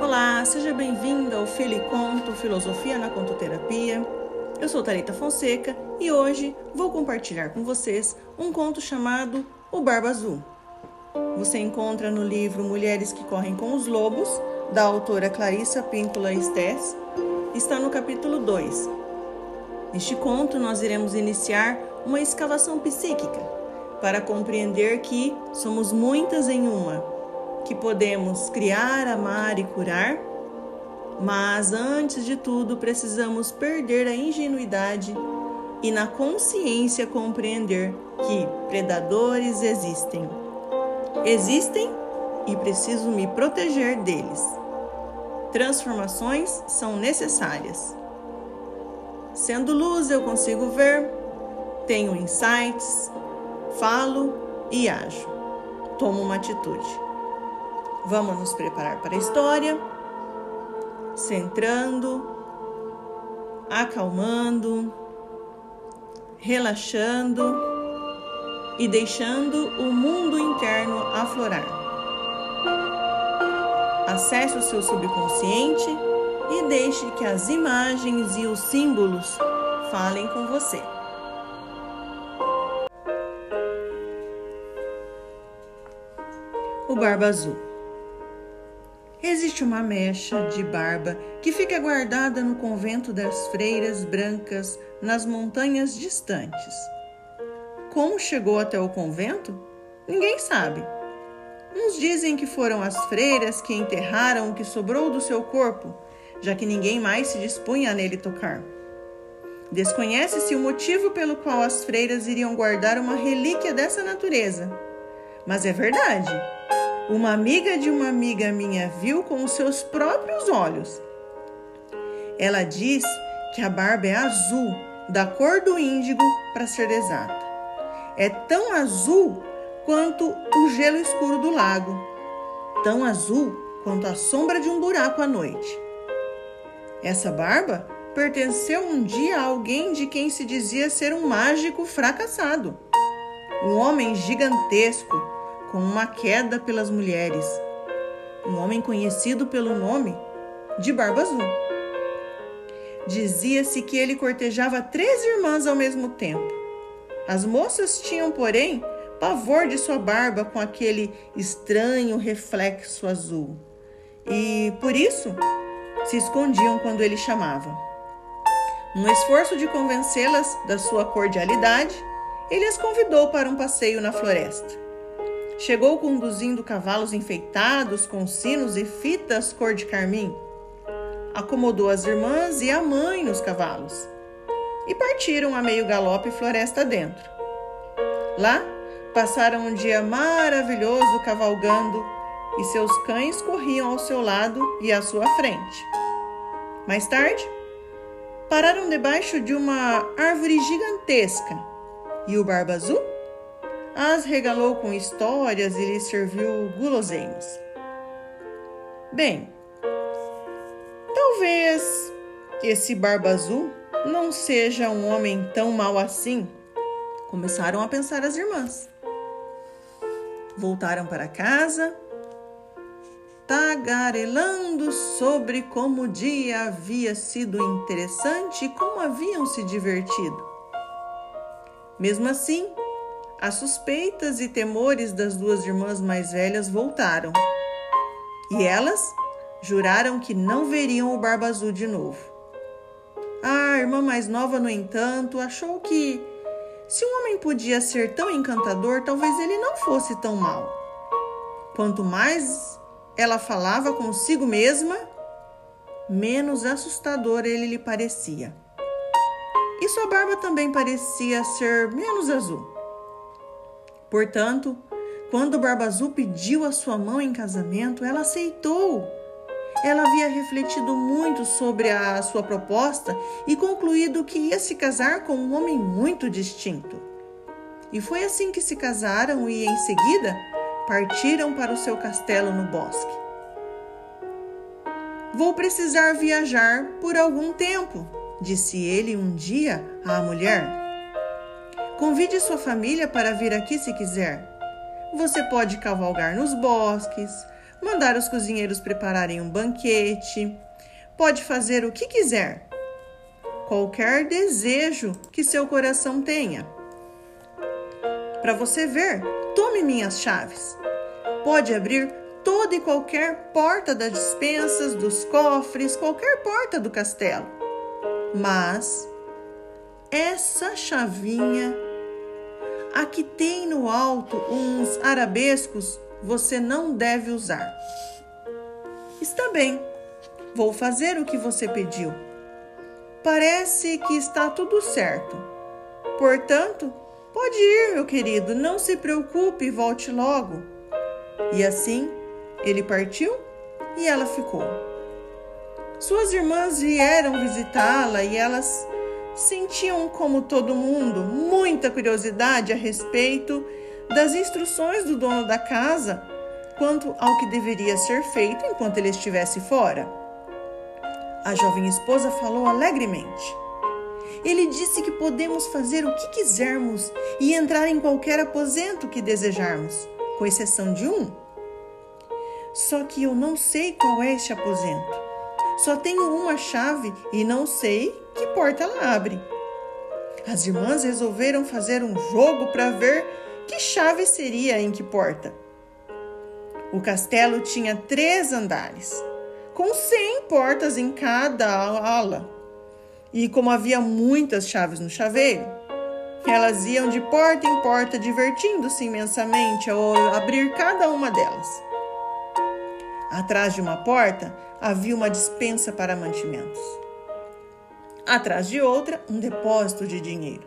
Olá, seja bem-vindo ao Fili Conto Filosofia na Contoterapia. Eu sou Tarita Fonseca e hoje vou compartilhar com vocês um conto chamado O Barba Azul. Você encontra no livro Mulheres que Correm com os Lobos, da autora Clarissa Píncula Estes. Está no capítulo 2. Neste conto, nós iremos iniciar uma escavação psíquica para compreender que somos muitas em uma que podemos criar, amar e curar, mas antes de tudo precisamos perder a ingenuidade e na consciência compreender que predadores existem. Existem e preciso me proteger deles. Transformações são necessárias. Sendo luz, eu consigo ver, tenho insights, falo e ajo. Tomo uma atitude. Vamos nos preparar para a história, centrando, acalmando, relaxando e deixando o mundo interno aflorar. Acesse o seu subconsciente e deixe que as imagens e os símbolos falem com você. Barba Azul Existe uma mecha de barba que fica guardada no convento das freiras brancas nas montanhas distantes. Como chegou até o convento? Ninguém sabe. Uns dizem que foram as freiras que enterraram o que sobrou do seu corpo, já que ninguém mais se dispunha a nele tocar. Desconhece-se o motivo pelo qual as freiras iriam guardar uma relíquia dessa natureza. Mas é verdade. Uma amiga de uma amiga minha viu com os seus próprios olhos. Ela diz que a barba é azul, da cor do índigo, para ser exata. É tão azul quanto o gelo escuro do lago, tão azul quanto a sombra de um buraco à noite. Essa barba pertenceu um dia a alguém de quem se dizia ser um mágico fracassado. Um homem gigantesco com uma queda pelas mulheres. Um homem conhecido pelo nome de Barba Azul. Dizia-se que ele cortejava três irmãs ao mesmo tempo. As moças tinham, porém, pavor de sua barba com aquele estranho reflexo azul. E, por isso, se escondiam quando ele chamava. No esforço de convencê-las da sua cordialidade, ele as convidou para um passeio na floresta. Chegou conduzindo cavalos enfeitados com sinos e fitas cor de carmim. Acomodou as irmãs e a mãe nos cavalos. E partiram a meio galope floresta dentro. Lá, passaram um dia maravilhoso cavalgando e seus cães corriam ao seu lado e à sua frente. Mais tarde, pararam debaixo de uma árvore gigantesca e o Barba Azul as regalou com histórias e lhes serviu guloseimas. Bem, talvez esse Barba Azul não seja um homem tão mau assim, começaram a pensar as irmãs. Voltaram para casa, tagarelando sobre como o dia havia sido interessante e como haviam se divertido. Mesmo assim, as suspeitas e temores das duas irmãs mais velhas voltaram. E elas juraram que não veriam o Barba Azul de novo. A irmã mais nova, no entanto, achou que se um homem podia ser tão encantador, talvez ele não fosse tão mau. Quanto mais ela falava consigo mesma, menos assustador ele lhe parecia. E sua barba também parecia ser menos azul. Portanto, quando Barba Azul pediu a sua mão em casamento, ela aceitou. Ela havia refletido muito sobre a sua proposta e concluído que ia se casar com um homem muito distinto. E foi assim que se casaram e, em seguida, partiram para o seu castelo no bosque. Vou precisar viajar por algum tempo, disse ele um dia à mulher. Convide sua família para vir aqui se quiser, você pode cavalgar nos bosques, mandar os cozinheiros prepararem um banquete, pode fazer o que quiser, qualquer desejo que seu coração tenha. Para você ver, tome minhas chaves. Pode abrir toda e qualquer porta das dispensas, dos cofres, qualquer porta do castelo. Mas essa chavinha, a que tem no alto uns arabescos, você não deve usar. Está bem, vou fazer o que você pediu. Parece que está tudo certo. Portanto, pode ir, meu querido, não se preocupe e volte logo. E assim, ele partiu e ela ficou. Suas irmãs vieram visitá-la e elas sentiam, como todo mundo, muita curiosidade a respeito das instruções do dono da casa quanto ao que deveria ser feito enquanto ele estivesse fora. A jovem esposa falou alegremente. Ele disse que podemos fazer o que quisermos e entrar em qualquer aposento que desejarmos, com exceção de um. Só que eu não sei qual é este aposento. Só tenho uma chave e não sei que porta ela abre. As irmãs resolveram fazer um jogo para ver que chave seria em que porta. O castelo tinha três andares, com cem portas em cada ala. E como havia muitas chaves no chaveiro, elas iam de porta em porta, divertindo-se imensamente ao abrir cada uma delas. Atrás de uma porta havia uma dispensa para mantimentos. Atrás de outra, um depósito de dinheiro.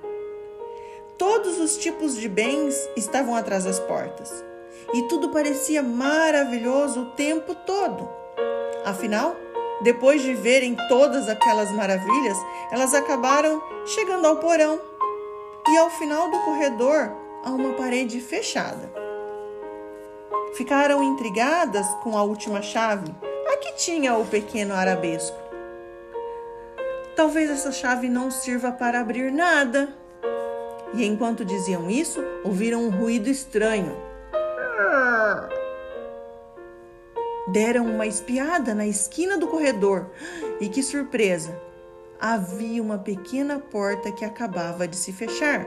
Todos os tipos de bens estavam atrás das portas e tudo parecia maravilhoso o tempo todo. Afinal, depois de verem todas aquelas maravilhas, elas acabaram chegando ao porão e ao final do corredor a uma parede fechada. Ficaram intrigadas com a última chave, a que tinha o pequeno arabesco. Talvez essa chave não sirva para abrir nada. E enquanto diziam isso, ouviram um ruído estranho Deram uma espiada na esquina do corredor e que surpresa! Havia uma pequena porta que acabava de se fechar.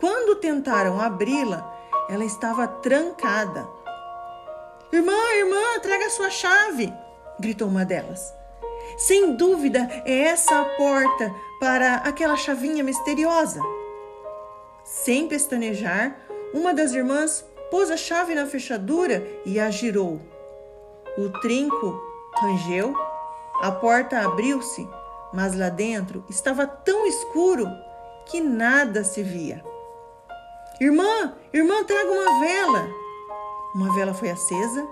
Quando tentaram abri-la, ela estava trancada. Irmã, irmã, traga sua chave! gritou uma delas. Sem dúvida, é essa a porta para aquela chavinha misteriosa. Sem pestanejar, uma das irmãs pôs a chave na fechadura e a girou. O trinco rangeu, a porta abriu-se, mas lá dentro estava tão escuro que nada se via. Irmã, irmã, traga uma vela. Uma vela foi acesa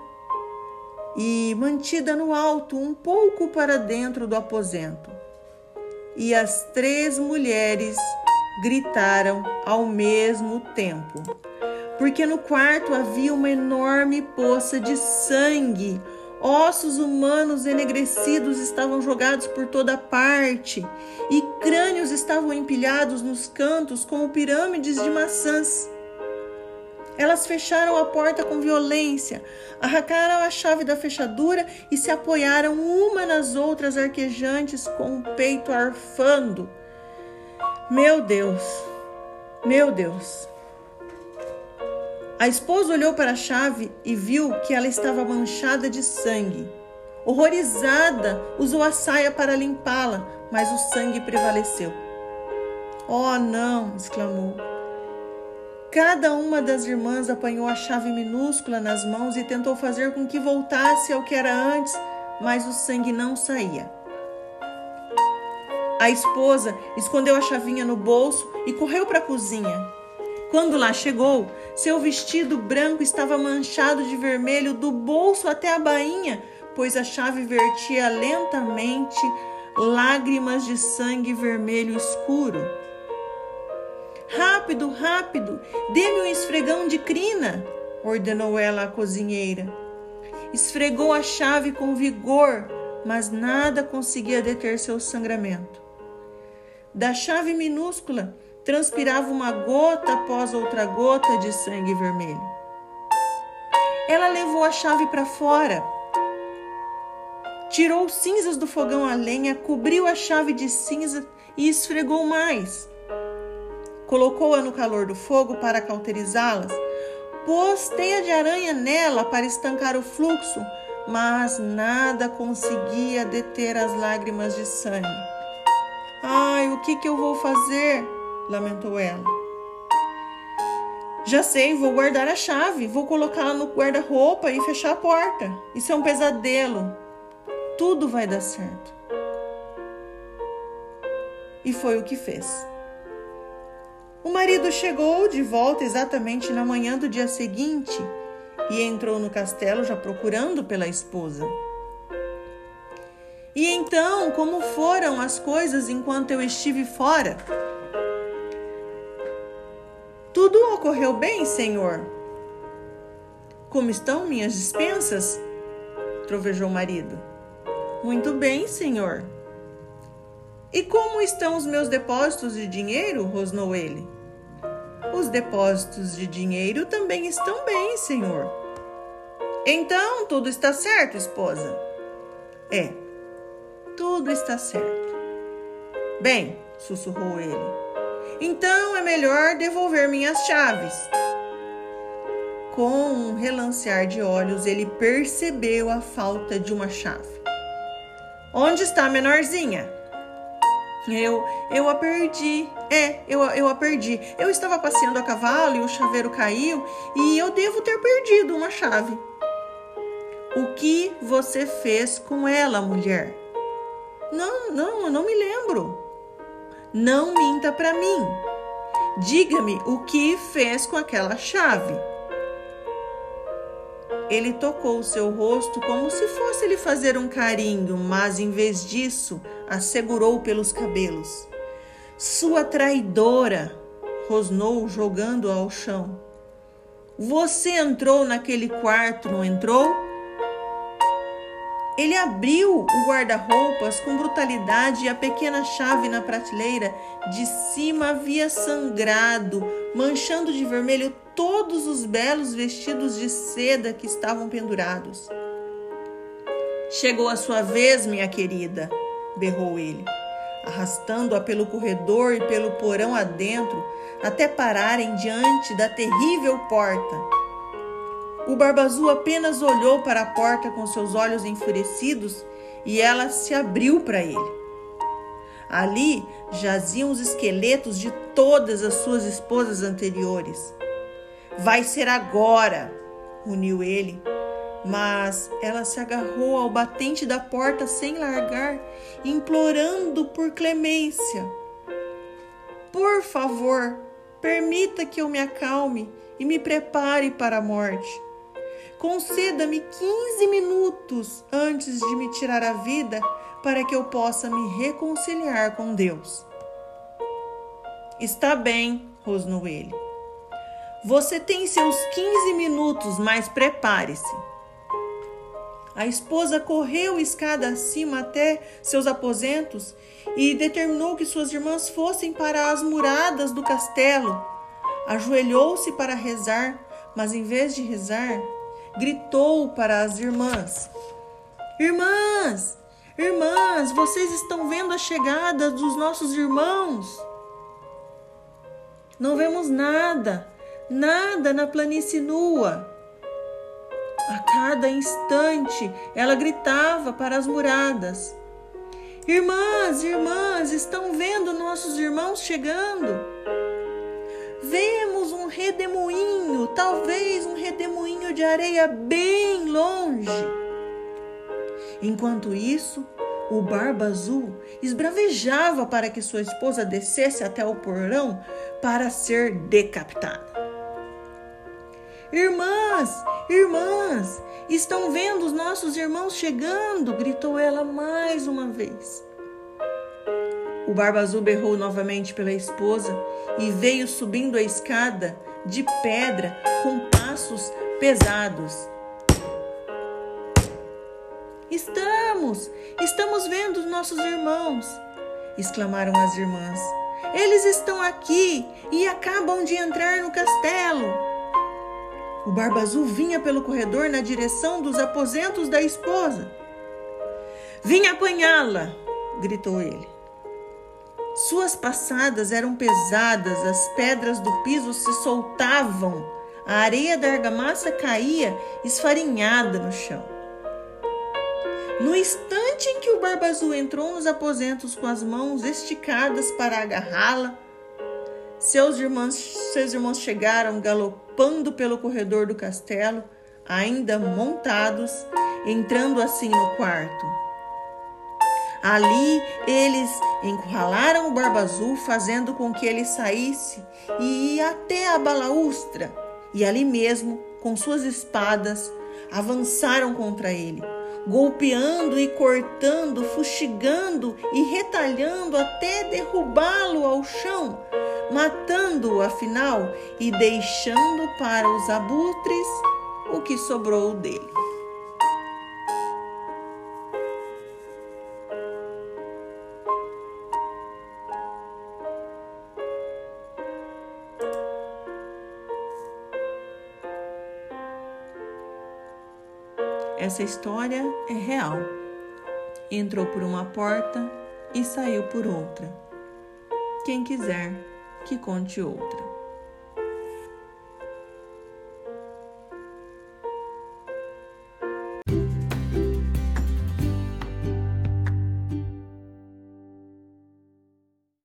e mantida no alto, um pouco para dentro do aposento. E as três mulheres gritaram ao mesmo tempo porque no quarto havia uma enorme poça de sangue. Ossos humanos enegrecidos estavam jogados por toda parte e crânios estavam empilhados nos cantos como pirâmides de maçãs. Elas fecharam a porta com violência, arrancaram a chave da fechadura e se apoiaram uma nas outras, arquejantes, com o peito arfando. Meu Deus, meu Deus. A esposa olhou para a chave e viu que ela estava manchada de sangue. Horrorizada, usou a saia para limpá-la, mas o sangue prevaleceu. Oh, não! exclamou. Cada uma das irmãs apanhou a chave minúscula nas mãos e tentou fazer com que voltasse ao que era antes, mas o sangue não saía. A esposa escondeu a chavinha no bolso e correu para a cozinha. Quando lá chegou, seu vestido branco estava manchado de vermelho do bolso até a bainha, pois a chave vertia lentamente lágrimas de sangue vermelho escuro. Rápido, rápido, dê-me um esfregão de crina, ordenou ela à cozinheira. Esfregou a chave com vigor, mas nada conseguia deter seu sangramento. Da chave minúscula transpirava uma gota após outra gota de sangue vermelho. Ela levou a chave para fora, tirou cinzas do fogão a lenha, cobriu a chave de cinza e esfregou mais. Colocou-a no calor do fogo para cauterizá-las, pôs teia de aranha nela para estancar o fluxo, mas nada conseguia deter as lágrimas de sangue. Ai, o que, que eu vou fazer? lamentou ela. Já sei, vou guardar a chave, vou colocá-la no guarda-roupa e fechar a porta. Isso é um pesadelo. Tudo vai dar certo. E foi o que fez. O marido chegou de volta exatamente na manhã do dia seguinte e entrou no castelo já procurando pela esposa. E então, como foram as coisas enquanto eu estive fora? Tudo ocorreu bem, senhor. Como estão minhas dispensas? trovejou o marido. Muito bem, senhor. E como estão os meus depósitos de dinheiro? rosnou ele. Os depósitos de dinheiro também estão bem, senhor. Então, tudo está certo, esposa? É, tudo está certo. Bem, sussurrou ele. Então é melhor devolver minhas chaves. Com um relancear de olhos, ele percebeu a falta de uma chave. Onde está a menorzinha? Eu, eu a perdi. É, eu, eu a perdi. Eu estava passeando a cavalo e o chaveiro caiu e eu devo ter perdido uma chave. O que você fez com ela, mulher? Não, não, eu não me lembro. Não minta para mim. Diga-me o que fez com aquela chave. Ele tocou o seu rosto como se fosse lhe fazer um carinho, mas em vez disso, a segurou pelos cabelos. Sua traidora, rosnou jogando ao chão. Você entrou naquele quarto, não entrou? Ele abriu o guarda-roupas com brutalidade e a pequena chave na prateleira de cima havia sangrado, manchando de vermelho todos os belos vestidos de seda que estavam pendurados. Chegou a sua vez, minha querida, berrou ele, arrastando-a pelo corredor e pelo porão adentro até pararem diante da terrível porta o Barba Azul apenas olhou para a porta com seus olhos enfurecidos e ela se abriu para ele. Ali jaziam os esqueletos de todas as suas esposas anteriores. Vai ser agora, uniu ele, mas ela se agarrou ao batente da porta sem largar, implorando por clemência. Por favor, permita que eu me acalme e me prepare para a morte. Conceda-me 15 minutos antes de me tirar a vida para que eu possa me reconciliar com Deus. Está bem, rosnou ele. Você tem seus 15 minutos, mas prepare-se. A esposa correu escada acima até seus aposentos e determinou que suas irmãs fossem para as muradas do castelo. Ajoelhou-se para rezar, mas em vez de rezar, gritou para as irmãs: Irmãs, irmãs, vocês estão vendo a chegada dos nossos irmãos? Não vemos nada, nada na planície nua. A cada instante ela gritava para as muradas: Irmãs, irmãs, estão vendo nossos irmãos chegando? Vemos um redemoinho, talvez um redemoinho de areia bem longe. Enquanto isso, o Barba Azul esbravejava para que sua esposa descesse até o porão para ser decapitada. Irmãs, irmãs, estão vendo os nossos irmãos chegando? gritou ela mais uma vez. O Barba Azul berrou novamente pela esposa e veio subindo a escada de pedra com passos pesados. Estamos, estamos vendo os nossos irmãos, exclamaram as irmãs. Eles estão aqui e acabam de entrar no castelo. O Barba Azul vinha pelo corredor na direção dos aposentos da esposa. Vim apanhá-la! gritou ele. Suas passadas eram pesadas, as pedras do piso se soltavam, a areia da argamassa caía esfarinhada no chão. No instante em que o Barba Azul entrou nos aposentos com as mãos esticadas para agarrá-la, seus irmãos, seus irmãos chegaram galopando pelo corredor do castelo, ainda montados, entrando assim no quarto. Ali eles encurralaram o Barba Azul, fazendo com que ele saísse e ia até a balaustra, e ali mesmo, com suas espadas, avançaram contra ele golpeando e cortando, fustigando e retalhando até derrubá-lo ao chão, matando-o afinal e deixando para os abutres o que sobrou dele. Essa história é real. Entrou por uma porta e saiu por outra. Quem quiser que conte outra.